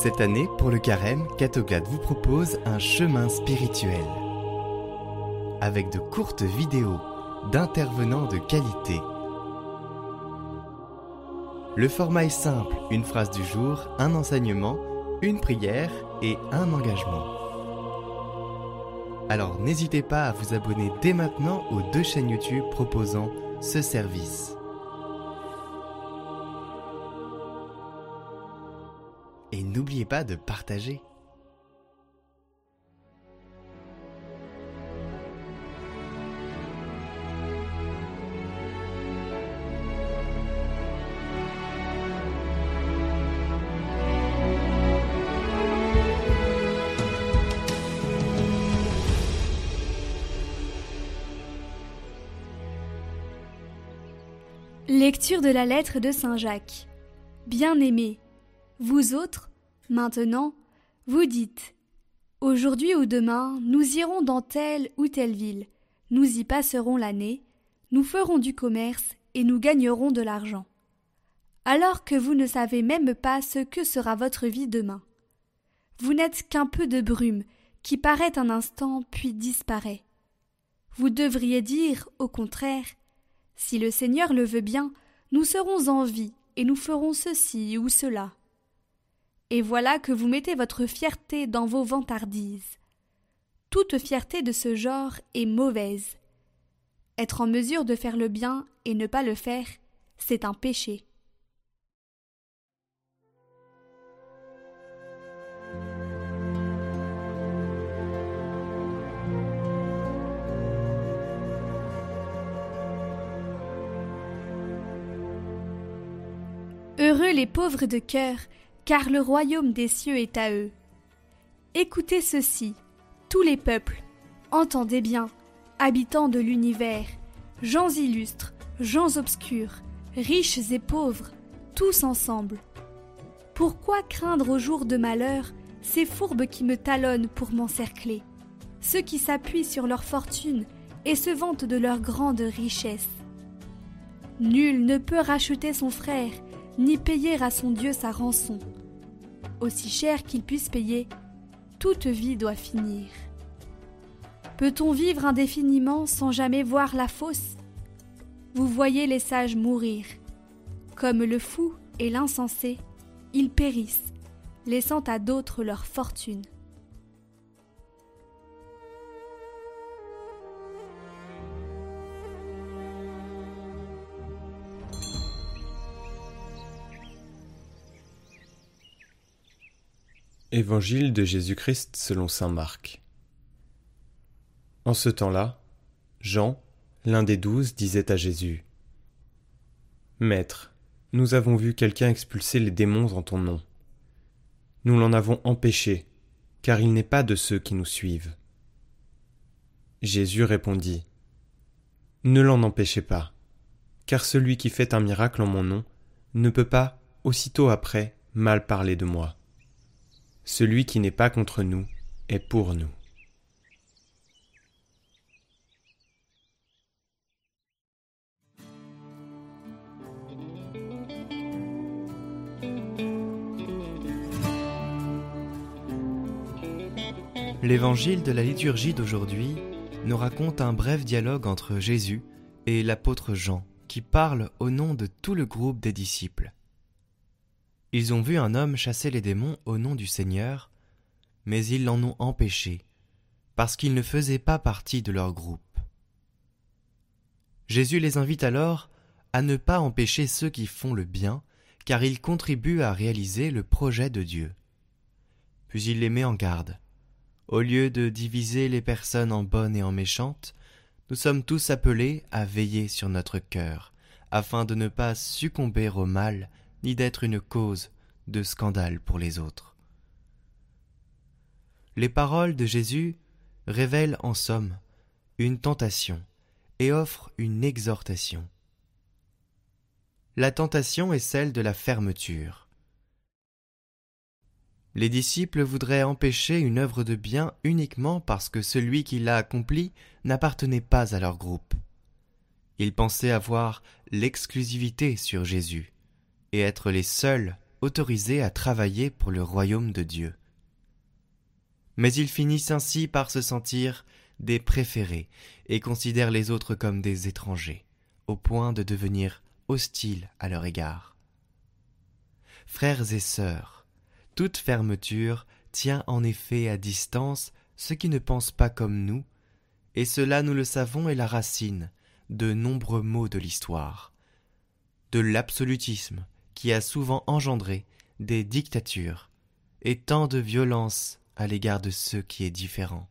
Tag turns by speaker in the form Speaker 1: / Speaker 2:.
Speaker 1: Cette année, pour le carême, Catogade vous propose un chemin spirituel. Avec de courtes vidéos d'intervenants de qualité. Le format est simple, une phrase du jour, un enseignement, une prière et un engagement. Alors n'hésitez pas à vous abonner dès maintenant aux deux chaînes YouTube proposant ce service. Et n'oubliez pas de partager.
Speaker 2: Lecture de la lettre de Saint Jacques. Bien-aimés, vous autres, maintenant, vous dites Aujourd'hui ou demain, nous irons dans telle ou telle ville, nous y passerons l'année, nous ferons du commerce et nous gagnerons de l'argent. Alors que vous ne savez même pas ce que sera votre vie demain. Vous n'êtes qu'un peu de brume qui paraît un instant puis disparaît. Vous devriez dire, au contraire, si le Seigneur le veut bien, nous serons en vie et nous ferons ceci ou cela. Et voilà que vous mettez votre fierté dans vos vantardises. Toute fierté de ce genre est mauvaise. Être en mesure de faire le bien et ne pas le faire, c'est un péché. Heureux les pauvres de cœur, car le royaume des cieux est à eux. Écoutez ceci, tous les peuples, entendez bien, habitants de l'univers, gens illustres, gens obscurs, riches et pauvres, tous ensemble. Pourquoi craindre au jour de malheur ces fourbes qui me talonnent pour m'encercler, ceux qui s'appuient sur leur fortune et se vantent de leur grande richesse? Nul ne peut racheter son frère, ni payer à son Dieu sa rançon. Aussi cher qu'il puisse payer, toute vie doit finir. Peut-on vivre indéfiniment sans jamais voir la fosse? Vous voyez les sages mourir. Comme le fou et l'insensé, ils périssent, laissant à d'autres leur fortune.
Speaker 3: Évangile de Jésus-Christ selon saint Marc. En ce temps-là, Jean, l'un des douze, disait à Jésus Maître, nous avons vu quelqu'un expulser les démons en ton nom. Nous l'en avons empêché, car il n'est pas de ceux qui nous suivent. Jésus répondit Ne l'en empêchez pas, car celui qui fait un miracle en mon nom ne peut pas, aussitôt après, mal parler de moi. Celui qui n'est pas contre nous est pour nous.
Speaker 1: L'évangile de la liturgie d'aujourd'hui nous raconte un bref dialogue entre Jésus et l'apôtre Jean, qui parle au nom de tout le groupe des disciples. Ils ont vu un homme chasser les démons au nom du Seigneur, mais ils l'en ont empêché, parce qu'il ne faisait pas partie de leur groupe. Jésus les invite alors à ne pas empêcher ceux qui font le bien, car ils contribuent à réaliser le projet de Dieu. Puis il les met en garde. Au lieu de diviser les personnes en bonnes et en méchantes, nous sommes tous appelés à veiller sur notre cœur, afin de ne pas succomber au mal ni d'être une cause de scandale pour les autres. Les paroles de Jésus révèlent en somme une tentation et offrent une exhortation. La tentation est celle de la fermeture. Les disciples voudraient empêcher une œuvre de bien uniquement parce que celui qui l'a accomplie n'appartenait pas à leur groupe. Ils pensaient avoir l'exclusivité sur Jésus et être les seuls autorisés à travailler pour le royaume de Dieu. Mais ils finissent ainsi par se sentir des préférés et considèrent les autres comme des étrangers, au point de devenir hostiles à leur égard. Frères et sœurs, toute fermeture tient en effet à distance ceux qui ne pensent pas comme nous, et cela nous le savons est la racine de nombreux maux de l'histoire, de l'absolutisme qui a souvent engendré des dictatures et tant de violence à l'égard de ceux qui est différent.